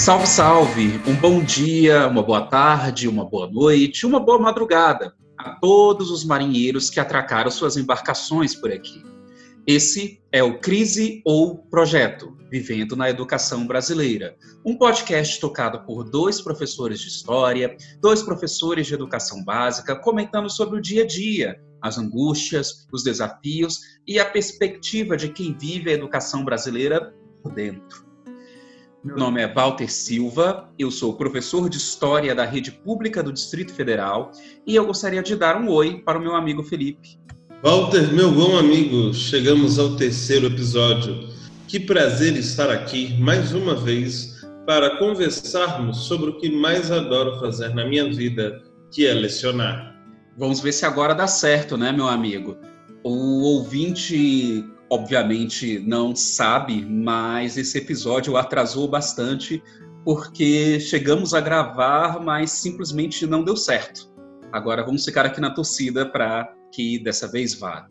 Salve, salve! Um bom dia, uma boa tarde, uma boa noite, uma boa madrugada a todos os marinheiros que atracaram suas embarcações por aqui. Esse é o Crise ou Projeto, Vivendo na Educação Brasileira, um podcast tocado por dois professores de história, dois professores de educação básica, comentando sobre o dia a dia, as angústias, os desafios e a perspectiva de quem vive a educação brasileira por dentro. Meu nome é Walter Silva, eu sou professor de História da Rede Pública do Distrito Federal e eu gostaria de dar um oi para o meu amigo Felipe. Walter, meu bom amigo, chegamos ao terceiro episódio. Que prazer estar aqui mais uma vez para conversarmos sobre o que mais adoro fazer na minha vida, que é lecionar. Vamos ver se agora dá certo, né, meu amigo? O ouvinte obviamente não sabe, mas esse episódio atrasou bastante porque chegamos a gravar, mas simplesmente não deu certo. Agora vamos ficar aqui na torcida para que dessa vez vá.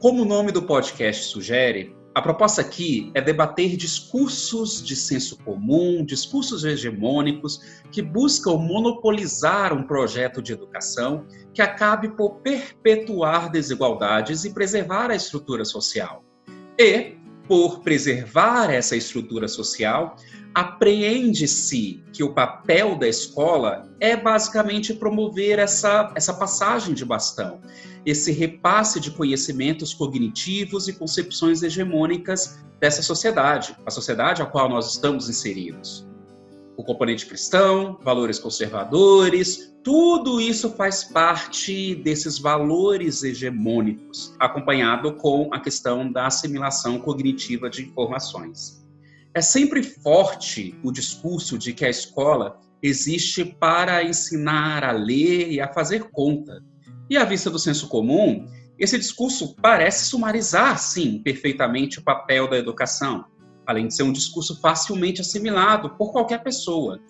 Como o nome do podcast sugere, a proposta aqui é debater discursos de senso comum, discursos hegemônicos que buscam monopolizar um projeto de educação que acabe por perpetuar desigualdades e preservar a estrutura social. E, por preservar essa estrutura social, apreende-se que o papel da escola é basicamente promover essa, essa passagem de bastão, esse repasse de conhecimentos cognitivos e concepções hegemônicas dessa sociedade, a sociedade a qual nós estamos inseridos. O componente cristão, valores conservadores, tudo isso faz parte desses valores hegemônicos, acompanhado com a questão da assimilação cognitiva de informações. É sempre forte o discurso de que a escola existe para ensinar a ler e a fazer conta. E à vista do senso comum, esse discurso parece sumarizar, sim, perfeitamente o papel da educação, além de ser um discurso facilmente assimilado por qualquer pessoa.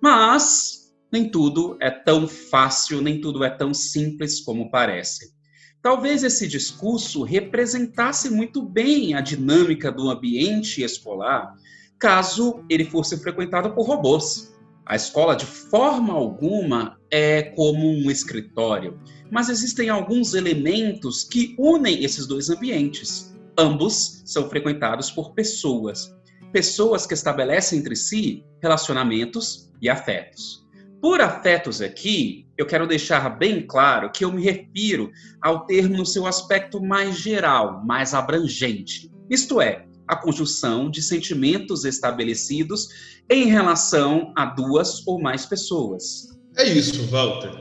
Mas nem tudo é tão fácil, nem tudo é tão simples como parece. Talvez esse discurso representasse muito bem a dinâmica do ambiente escolar caso ele fosse frequentado por robôs. A escola, de forma alguma, é como um escritório, mas existem alguns elementos que unem esses dois ambientes. Ambos são frequentados por pessoas, pessoas que estabelecem entre si relacionamentos e afetos. Por afetos aqui, eu quero deixar bem claro que eu me refiro ao termo no seu aspecto mais geral, mais abrangente. Isto é, a conjunção de sentimentos estabelecidos em relação a duas ou mais pessoas. É isso, Walter.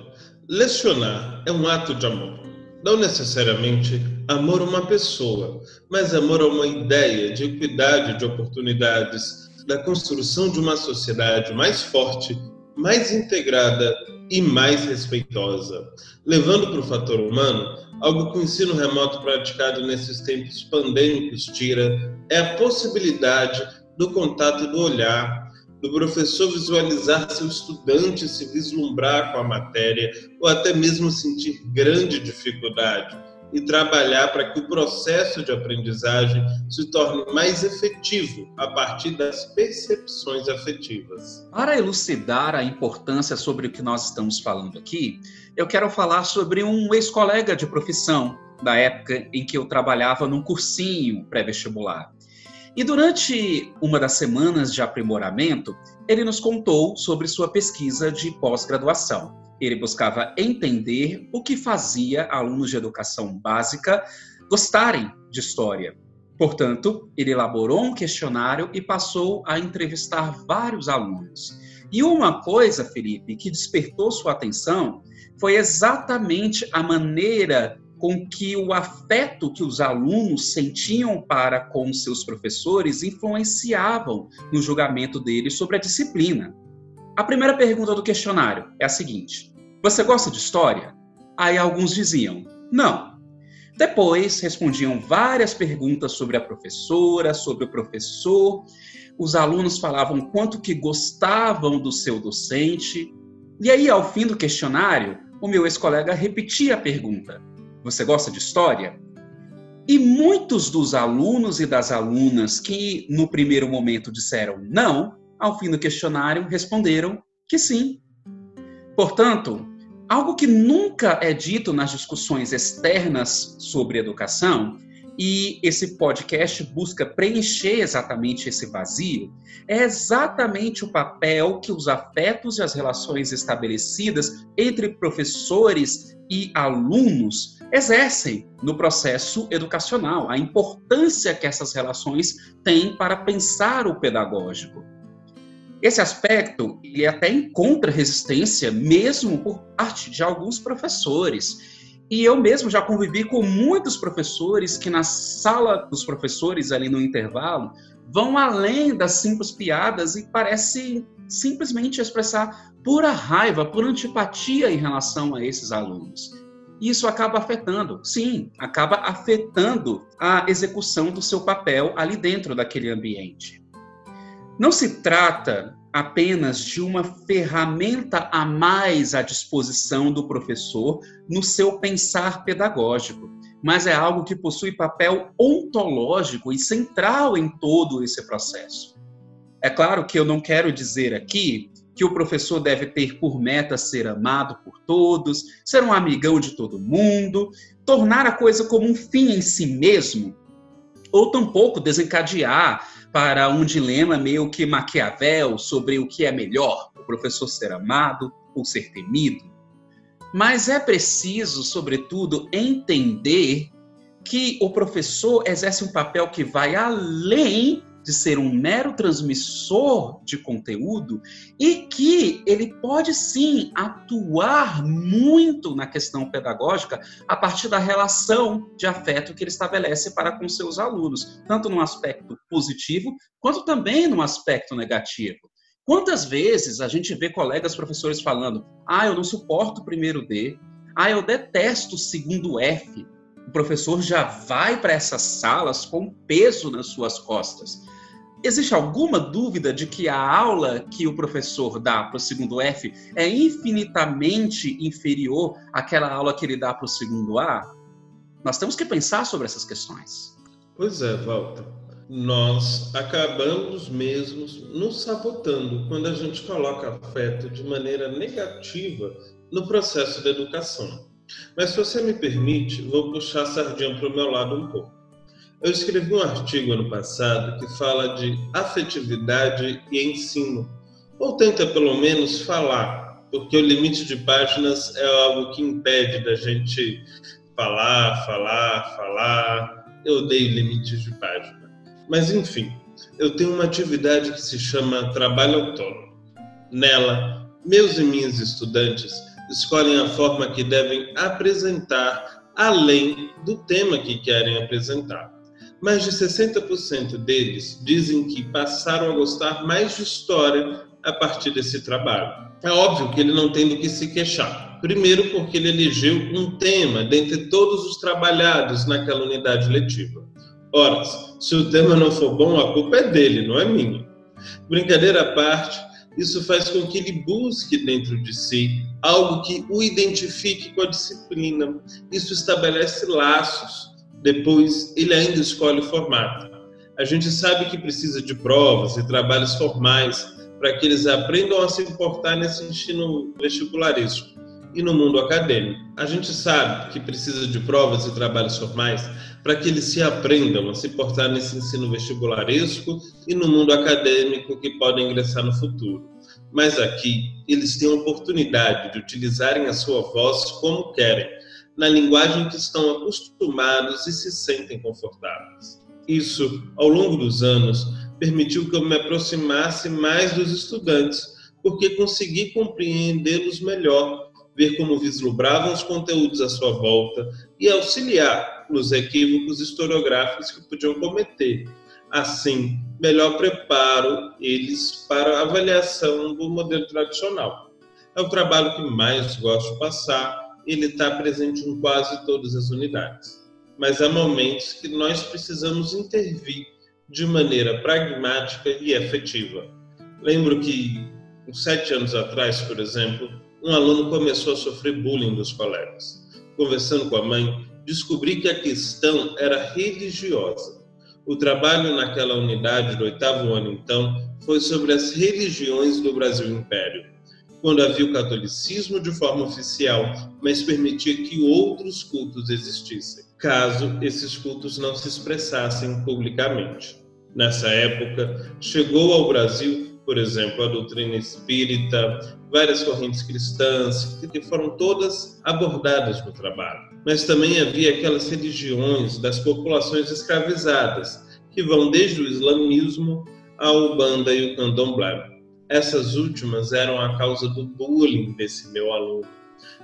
Lecionar é um ato de amor. Não necessariamente amor a uma pessoa, mas amor a uma ideia de equidade de oportunidades, da construção de uma sociedade mais forte, mais integrada e mais respeitosa, levando para o fator humano algo que o ensino remoto praticado nesses tempos pandêmicos tira, é a possibilidade do contato do olhar, do professor visualizar seu estudante se vislumbrar com a matéria ou até mesmo sentir grande dificuldade e trabalhar para que o processo de aprendizagem se torne mais efetivo a partir das percepções afetivas. Para elucidar a importância sobre o que nós estamos falando aqui, eu quero falar sobre um ex-colega de profissão da época em que eu trabalhava num cursinho pré-vestibular. E durante uma das semanas de aprimoramento, ele nos contou sobre sua pesquisa de pós-graduação. Ele buscava entender o que fazia alunos de educação básica gostarem de história. Portanto, ele elaborou um questionário e passou a entrevistar vários alunos. E uma coisa, Felipe, que despertou sua atenção foi exatamente a maneira com que o afeto que os alunos sentiam para com seus professores influenciavam no julgamento deles sobre a disciplina. A primeira pergunta do questionário é a seguinte: Você gosta de história? Aí alguns diziam: Não. Depois respondiam várias perguntas sobre a professora, sobre o professor. Os alunos falavam quanto que gostavam do seu docente. E aí, ao fim do questionário, o meu ex-colega repetia a pergunta: Você gosta de história? E muitos dos alunos e das alunas que no primeiro momento disseram não, ao fim do questionário, responderam que sim. Portanto, algo que nunca é dito nas discussões externas sobre educação, e esse podcast busca preencher exatamente esse vazio, é exatamente o papel que os afetos e as relações estabelecidas entre professores e alunos exercem no processo educacional, a importância que essas relações têm para pensar o pedagógico. Esse aspecto ele até encontra resistência mesmo por parte de alguns professores. E eu mesmo já convivi com muitos professores que na sala dos professores ali no intervalo vão além das simples piadas e parecem simplesmente expressar pura raiva, pura antipatia em relação a esses alunos. E isso acaba afetando, sim, acaba afetando a execução do seu papel ali dentro daquele ambiente. Não se trata apenas de uma ferramenta a mais à disposição do professor no seu pensar pedagógico, mas é algo que possui papel ontológico e central em todo esse processo. É claro que eu não quero dizer aqui que o professor deve ter por meta ser amado por todos, ser um amigão de todo mundo, tornar a coisa como um fim em si mesmo, ou tampouco desencadear para um dilema meio que Maquiavel sobre o que é melhor, o professor ser amado ou ser temido. Mas é preciso, sobretudo, entender que o professor exerce um papel que vai além de ser um mero transmissor de conteúdo e que ele pode sim atuar muito na questão pedagógica a partir da relação de afeto que ele estabelece para com seus alunos, tanto no aspecto positivo quanto também no aspecto negativo. Quantas vezes a gente vê colegas professores falando: "Ah, eu não suporto o primeiro D. Ah, eu detesto o segundo F." O professor já vai para essas salas com peso nas suas costas. Existe alguma dúvida de que a aula que o professor dá para o segundo F é infinitamente inferior àquela aula que ele dá para o segundo A? Nós temos que pensar sobre essas questões. Pois é, Walter. Nós acabamos mesmos nos sabotando quando a gente coloca afeto de maneira negativa no processo da educação. Mas se você me permite, vou puxar a sardinha para o meu lado um pouco. Eu escrevi um artigo ano passado que fala de afetividade e ensino, ou tenta pelo menos falar, porque o limite de páginas é algo que impede da gente falar, falar, falar. Eu odeio limites de página. Mas enfim, eu tenho uma atividade que se chama trabalho autônomo. Nela, meus e minhas estudantes escolhem a forma que devem apresentar além do tema que querem apresentar. Mais de 60% deles dizem que passaram a gostar mais de história a partir desse trabalho. É óbvio que ele não tem do que se queixar. Primeiro, porque ele elegeu um tema dentre todos os trabalhados naquela unidade letiva. Ora, se o tema não for bom, a culpa é dele, não é minha. Brincadeira à parte, isso faz com que ele busque dentro de si algo que o identifique com a disciplina. Isso estabelece laços depois, ele ainda escolhe o formato. A gente sabe que precisa de provas e trabalhos formais para que eles aprendam a se importar nesse ensino vestibularesco e no mundo acadêmico. A gente sabe que precisa de provas e trabalhos formais para que eles se aprendam a se portar nesse ensino vestibularesco e no mundo acadêmico que podem ingressar no futuro. Mas aqui eles têm a oportunidade de utilizarem a sua voz como querem, na linguagem que estão acostumados e se sentem confortáveis. Isso, ao longo dos anos, permitiu que eu me aproximasse mais dos estudantes, porque consegui compreendê-los melhor, ver como vislumbravam os conteúdos à sua volta e auxiliar nos equívocos historiográficos que podiam cometer. Assim, melhor preparo eles para a avaliação do modelo tradicional. É o trabalho que mais gosto de passar ele está presente em quase todas as unidades. Mas há momentos que nós precisamos intervir de maneira pragmática e efetiva. Lembro que, uns sete anos atrás, por exemplo, um aluno começou a sofrer bullying dos colegas. Conversando com a mãe, descobri que a questão era religiosa. O trabalho naquela unidade do oitavo ano, então, foi sobre as religiões do Brasil Império, quando havia o catolicismo de forma oficial, mas permitia que outros cultos existissem, caso esses cultos não se expressassem publicamente. Nessa época, chegou ao Brasil, por exemplo, a doutrina espírita, várias correntes cristãs, que foram todas abordadas no trabalho. Mas também havia aquelas religiões das populações escravizadas, que vão desde o islamismo a Ubanda e o Candomblé. Essas últimas eram a causa do bullying desse meu aluno.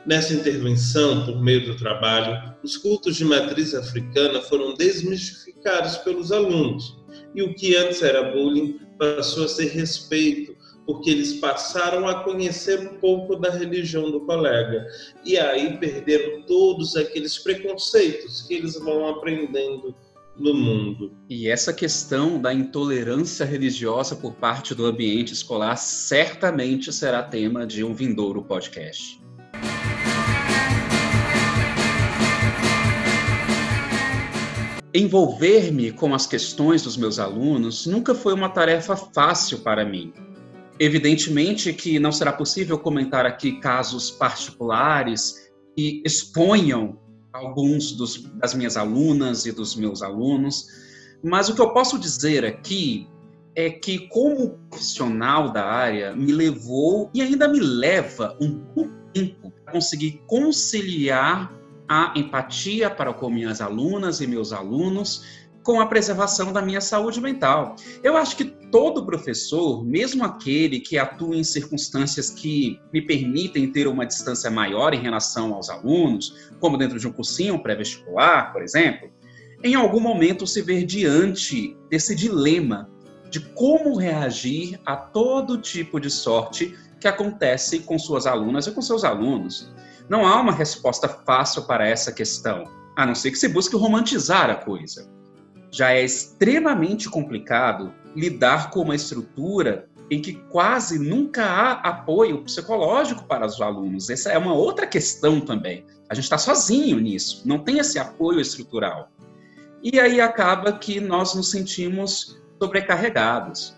Nessa intervenção, por meio do trabalho, os cultos de matriz africana foram desmistificados pelos alunos, e o que antes era bullying passou a ser respeito, porque eles passaram a conhecer um pouco da religião do colega, e aí perderam todos aqueles preconceitos que eles vão aprendendo no mundo. E essa questão da intolerância religiosa por parte do ambiente escolar certamente será tema de um vindouro podcast. Envolver-me com as questões dos meus alunos nunca foi uma tarefa fácil para mim. Evidentemente que não será possível comentar aqui casos particulares que exponham alguns dos, das minhas alunas e dos meus alunos, mas o que eu posso dizer aqui é que, como profissional da área, me levou e ainda me leva um tempo para conseguir conciliar a empatia para com minhas alunas e meus alunos com a preservação da minha saúde mental. Eu acho que todo professor, mesmo aquele que atua em circunstâncias que me permitem ter uma distância maior em relação aos alunos, como dentro de um cursinho pré-vestibular, por exemplo, em algum momento se ver diante desse dilema de como reagir a todo tipo de sorte que acontece com suas alunas e com seus alunos. Não há uma resposta fácil para essa questão, a não ser que se busque romantizar a coisa já é extremamente complicado lidar com uma estrutura em que quase nunca há apoio psicológico para os alunos. Essa é uma outra questão também. A gente está sozinho nisso, não tem esse apoio estrutural. E aí acaba que nós nos sentimos sobrecarregados.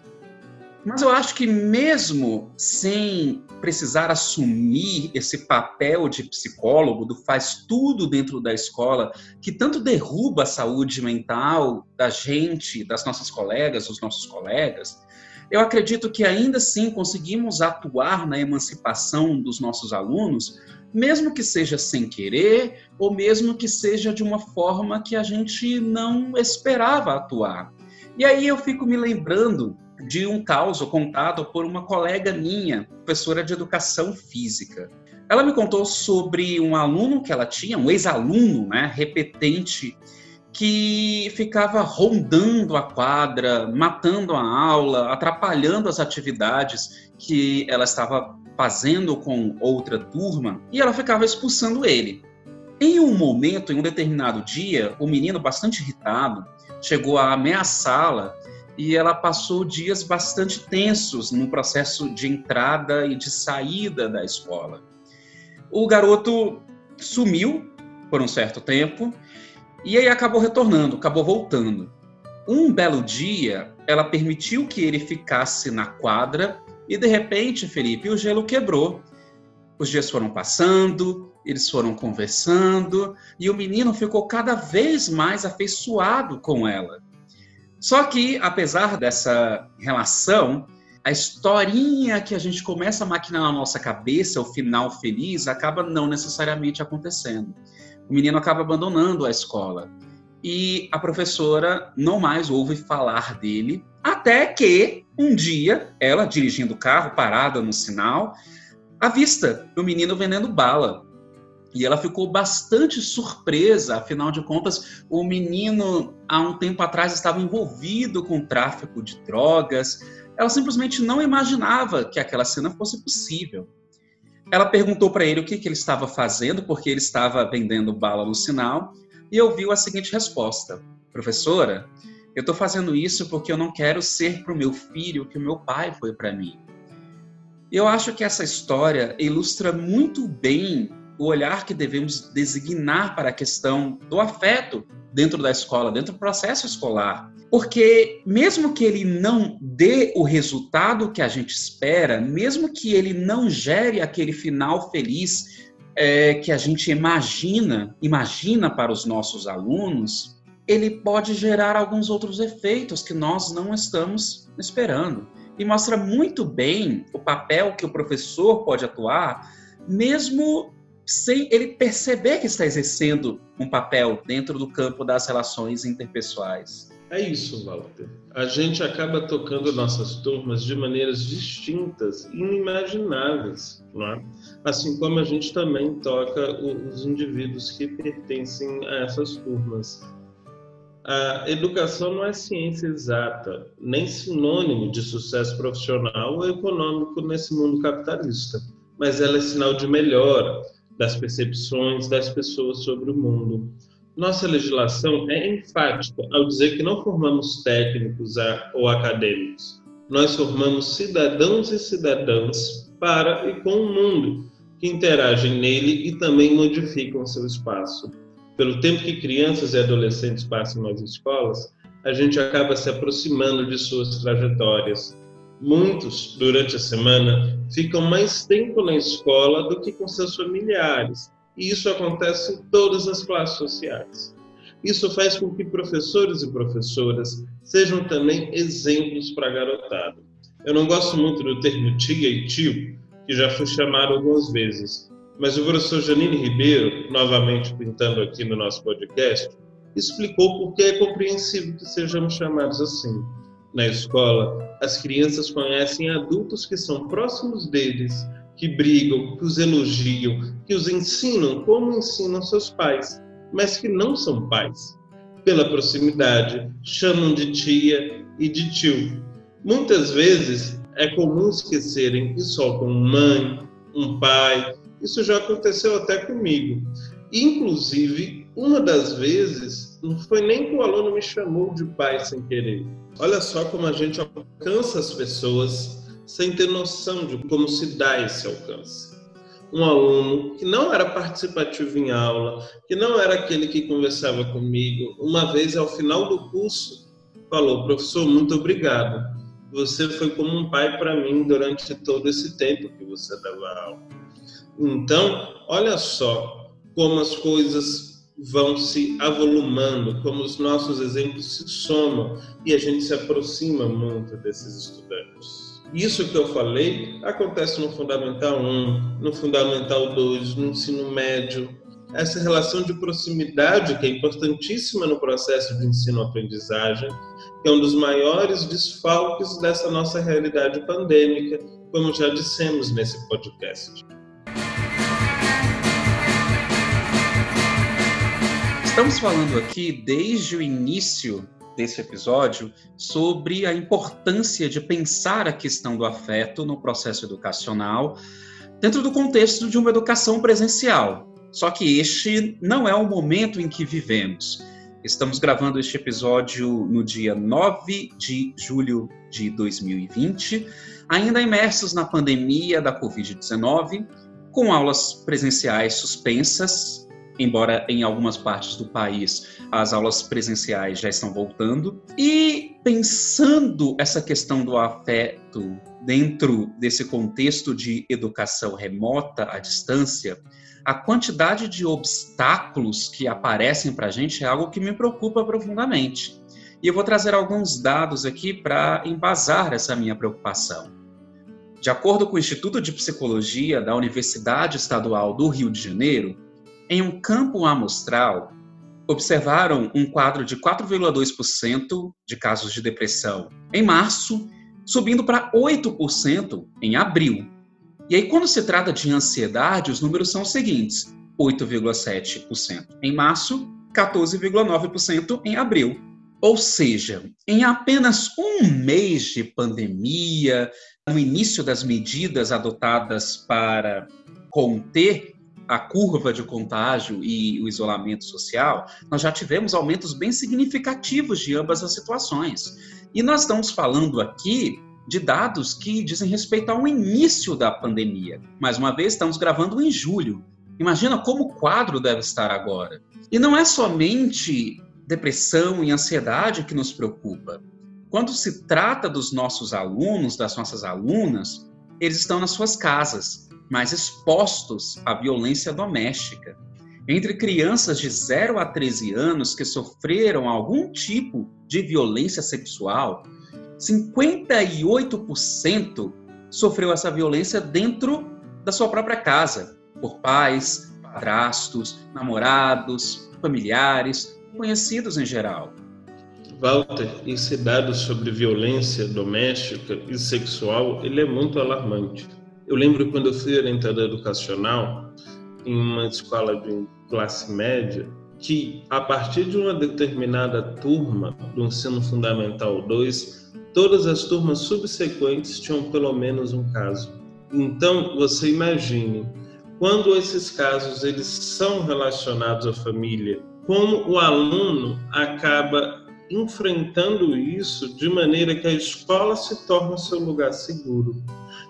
Mas eu acho que mesmo sem precisar assumir esse papel de psicólogo, do faz tudo dentro da escola, que tanto derruba a saúde mental da gente, das nossas colegas, dos nossos colegas, eu acredito que ainda assim conseguimos atuar na emancipação dos nossos alunos, mesmo que seja sem querer, ou mesmo que seja de uma forma que a gente não esperava atuar. E aí eu fico me lembrando de um caso contado por uma colega minha, professora de educação física. Ela me contou sobre um aluno que ela tinha, um ex-aluno, né, repetente, que ficava rondando a quadra, matando a aula, atrapalhando as atividades que ela estava fazendo com outra turma, e ela ficava expulsando ele. Em um momento, em um determinado dia, o menino, bastante irritado, chegou a ameaçá-la e ela passou dias bastante tensos no processo de entrada e de saída da escola. O garoto sumiu por um certo tempo e aí acabou retornando, acabou voltando. Um belo dia, ela permitiu que ele ficasse na quadra e de repente, Felipe, o gelo quebrou. Os dias foram passando, eles foram conversando e o menino ficou cada vez mais afeiçoado com ela. Só que, apesar dessa relação, a historinha que a gente começa a maquinar na nossa cabeça, o final feliz, acaba não necessariamente acontecendo. O menino acaba abandonando a escola. E a professora não mais ouve falar dele, até que um dia, ela dirigindo o carro, parada no sinal, avista o menino vendendo bala. E ela ficou bastante surpresa, afinal de contas, o menino, há um tempo atrás, estava envolvido com tráfico de drogas. Ela simplesmente não imaginava que aquela cena fosse possível. Ela perguntou para ele o que, que ele estava fazendo, porque ele estava vendendo bala no sinal, e ouviu a seguinte resposta: Professora, eu estou fazendo isso porque eu não quero ser para o meu filho o que o meu pai foi para mim. Eu acho que essa história ilustra muito bem o olhar que devemos designar para a questão do afeto dentro da escola, dentro do processo escolar. Porque, mesmo que ele não dê o resultado que a gente espera, mesmo que ele não gere aquele final feliz é, que a gente imagina, imagina para os nossos alunos, ele pode gerar alguns outros efeitos que nós não estamos esperando. E mostra muito bem o papel que o professor pode atuar, mesmo sem ele perceber que está exercendo um papel dentro do campo das relações interpessoais. É isso, Walter. A gente acaba tocando nossas turmas de maneiras distintas, inimagináveis, não é? Assim como a gente também toca os indivíduos que pertencem a essas turmas. A educação não é ciência exata, nem sinônimo de sucesso profissional ou econômico nesse mundo capitalista, mas ela é sinal de melhora das percepções das pessoas sobre o mundo. Nossa legislação é enfática ao dizer que não formamos técnicos ou acadêmicos. Nós formamos cidadãos e cidadãs para e com o mundo, que interagem nele e também modificam seu espaço. Pelo tempo que crianças e adolescentes passam nas escolas, a gente acaba se aproximando de suas trajetórias. Muitos, durante a semana, ficam mais tempo na escola do que com seus familiares, e isso acontece em todas as classes sociais. Isso faz com que professores e professoras sejam também exemplos para a garotada. Eu não gosto muito do termo tia e tio, que já foi chamado algumas vezes, mas o professor Janine Ribeiro, novamente pintando aqui no nosso podcast, explicou por que é compreensível que sejamos chamados assim. Na escola, as crianças conhecem adultos que são próximos deles que brigam, que os elogiam, que os ensinam como ensinam seus pais, mas que não são pais. Pela proximidade, chamam de tia e de tio. Muitas vezes é comum esquecerem que com mãe, um pai, isso já aconteceu até comigo. Inclusive, uma das vezes, não foi nem que o aluno me chamou de pai sem querer. Olha só como a gente alcança as pessoas sem ter noção de como se dá esse alcance. Um aluno que não era participativo em aula, que não era aquele que conversava comigo, uma vez ao final do curso falou: professor, muito obrigado. Você foi como um pai para mim durante todo esse tempo que você dava aula. Então, olha só como as coisas vão se avolumando, como os nossos exemplos se somam e a gente se aproxima muito desses estudantes. Isso que eu falei acontece no Fundamental 1, no Fundamental 2, no ensino médio. Essa relação de proximidade, que é importantíssima no processo de ensino-aprendizagem, que é um dos maiores desfalques dessa nossa realidade pandêmica, como já dissemos nesse podcast. Estamos falando aqui desde o início desse episódio sobre a importância de pensar a questão do afeto no processo educacional dentro do contexto de uma educação presencial. Só que este não é o momento em que vivemos. Estamos gravando este episódio no dia 9 de julho de 2020, ainda imersos na pandemia da Covid-19, com aulas presenciais suspensas embora em algumas partes do país as aulas presenciais já estão voltando. E pensando essa questão do afeto dentro desse contexto de educação remota à distância, a quantidade de obstáculos que aparecem para a gente é algo que me preocupa profundamente. E eu vou trazer alguns dados aqui para embasar essa minha preocupação. De acordo com o Instituto de Psicologia da Universidade Estadual do Rio de Janeiro, em um campo amostral, observaram um quadro de 4,2% de casos de depressão em março, subindo para 8% em abril. E aí, quando se trata de ansiedade, os números são os seguintes: 8,7% em março, 14,9% em abril. Ou seja, em apenas um mês de pandemia, no início das medidas adotadas para conter a curva de contágio e o isolamento social, nós já tivemos aumentos bem significativos de ambas as situações. E nós estamos falando aqui de dados que dizem respeito ao início da pandemia. Mais uma vez, estamos gravando em julho. Imagina como o quadro deve estar agora. E não é somente depressão e ansiedade que nos preocupa. Quando se trata dos nossos alunos, das nossas alunas, eles estão nas suas casas, mais expostos à violência doméstica. Entre crianças de 0 a 13 anos que sofreram algum tipo de violência sexual, 58% sofreu essa violência dentro da sua própria casa, por pais, padrastos, namorados, familiares, conhecidos em geral. Walter, esse dado sobre violência doméstica e sexual, ele é muito alarmante. Eu lembro quando eu fui orientador educacional em uma escola de classe média, que a partir de uma determinada turma do ensino fundamental 2, todas as turmas subsequentes tinham pelo menos um caso. Então, você imagine, quando esses casos eles são relacionados à família, como o aluno acaba enfrentando isso de maneira que a escola se torna seu lugar seguro.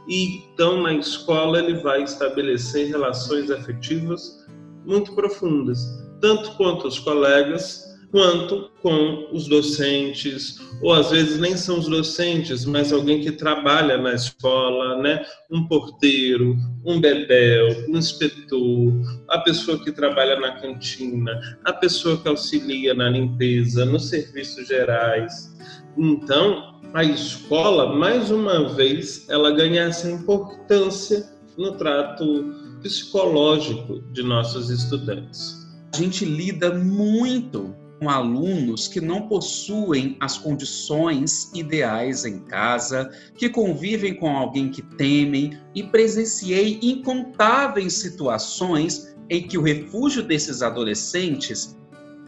E então na escola ele vai estabelecer relações afetivas muito profundas, tanto quanto os colegas, quanto com os docentes, ou às vezes nem são os docentes, mas alguém que trabalha na escola, né? Um porteiro, um bebel, um inspetor, a pessoa que trabalha na cantina, a pessoa que auxilia na limpeza, nos serviços gerais. Então, a escola, mais uma vez, ela ganha essa importância no trato psicológico de nossos estudantes. A gente lida muito com alunos que não possuem as condições ideais em casa, que convivem com alguém que temem e presenciei incontáveis situações em que o refúgio desses adolescentes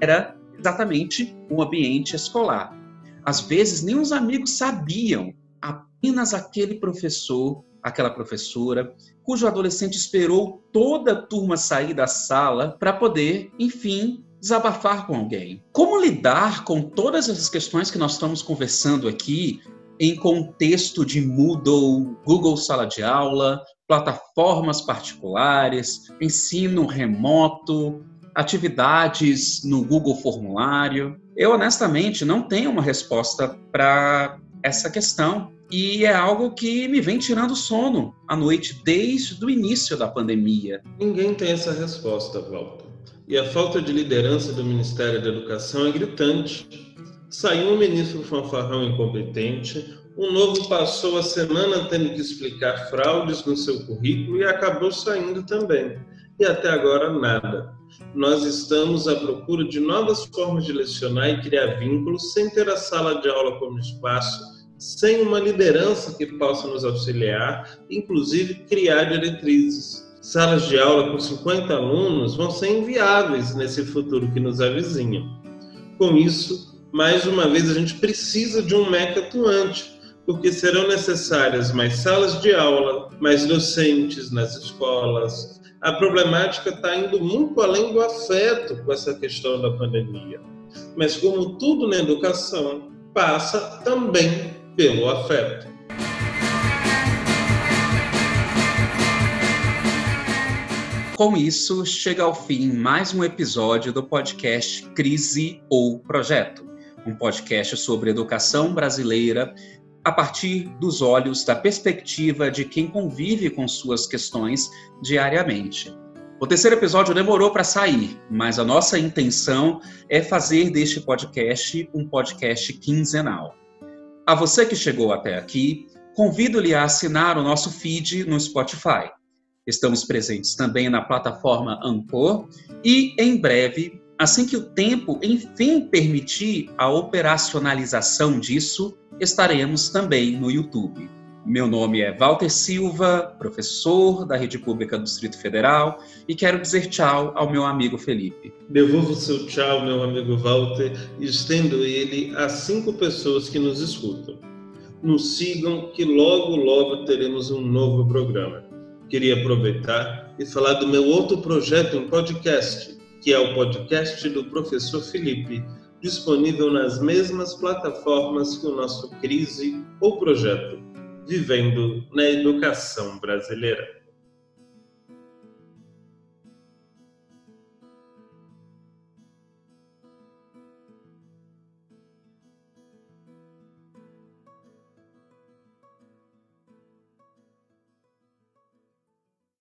era exatamente o ambiente escolar. Às vezes nem os amigos sabiam, apenas aquele professor, aquela professora, cujo adolescente esperou toda a turma sair da sala para poder, enfim, desabafar com alguém. Como lidar com todas essas questões que nós estamos conversando aqui em contexto de Moodle, Google Sala de Aula, plataformas particulares, ensino remoto, atividades no Google Formulário? Eu honestamente não tenho uma resposta para essa questão. E é algo que me vem tirando sono à noite desde o início da pandemia. Ninguém tem essa resposta, Walter e a falta de liderança do Ministério da Educação é gritante. Saiu um ministro fanfarrão incompetente, um novo passou a semana tendo que explicar fraudes no seu currículo e acabou saindo também. E até agora nada. Nós estamos à procura de novas formas de lecionar e criar vínculos sem ter a sala de aula como espaço, sem uma liderança que possa nos auxiliar, inclusive criar diretrizes salas de aula com 50 alunos vão ser inviáveis nesse futuro que nos avizinha. Com isso, mais uma vez, a gente precisa de um MEC atuante, porque serão necessárias mais salas de aula, mais docentes nas escolas. A problemática está indo muito além do afeto com essa questão da pandemia. Mas, como tudo na educação, passa também pelo afeto. Com isso, chega ao fim mais um episódio do podcast Crise ou Projeto, um podcast sobre educação brasileira a partir dos olhos da perspectiva de quem convive com suas questões diariamente. O terceiro episódio demorou para sair, mas a nossa intenção é fazer deste podcast um podcast quinzenal. A você que chegou até aqui, convido-lhe a assinar o nosso feed no Spotify. Estamos presentes também na plataforma Ancor e, em breve, assim que o tempo enfim permitir a operacionalização disso, estaremos também no YouTube. Meu nome é Walter Silva, professor da Rede Pública do Distrito Federal, e quero dizer tchau ao meu amigo Felipe. Devolvo seu tchau, meu amigo Walter, estendo ele a cinco pessoas que nos escutam. Nos sigam, que logo, logo teremos um novo programa queria aproveitar e falar do meu outro projeto em podcast, que é o podcast do professor Felipe, disponível nas mesmas plataformas que o nosso Crise ou Projeto, Vivendo na Educação Brasileira.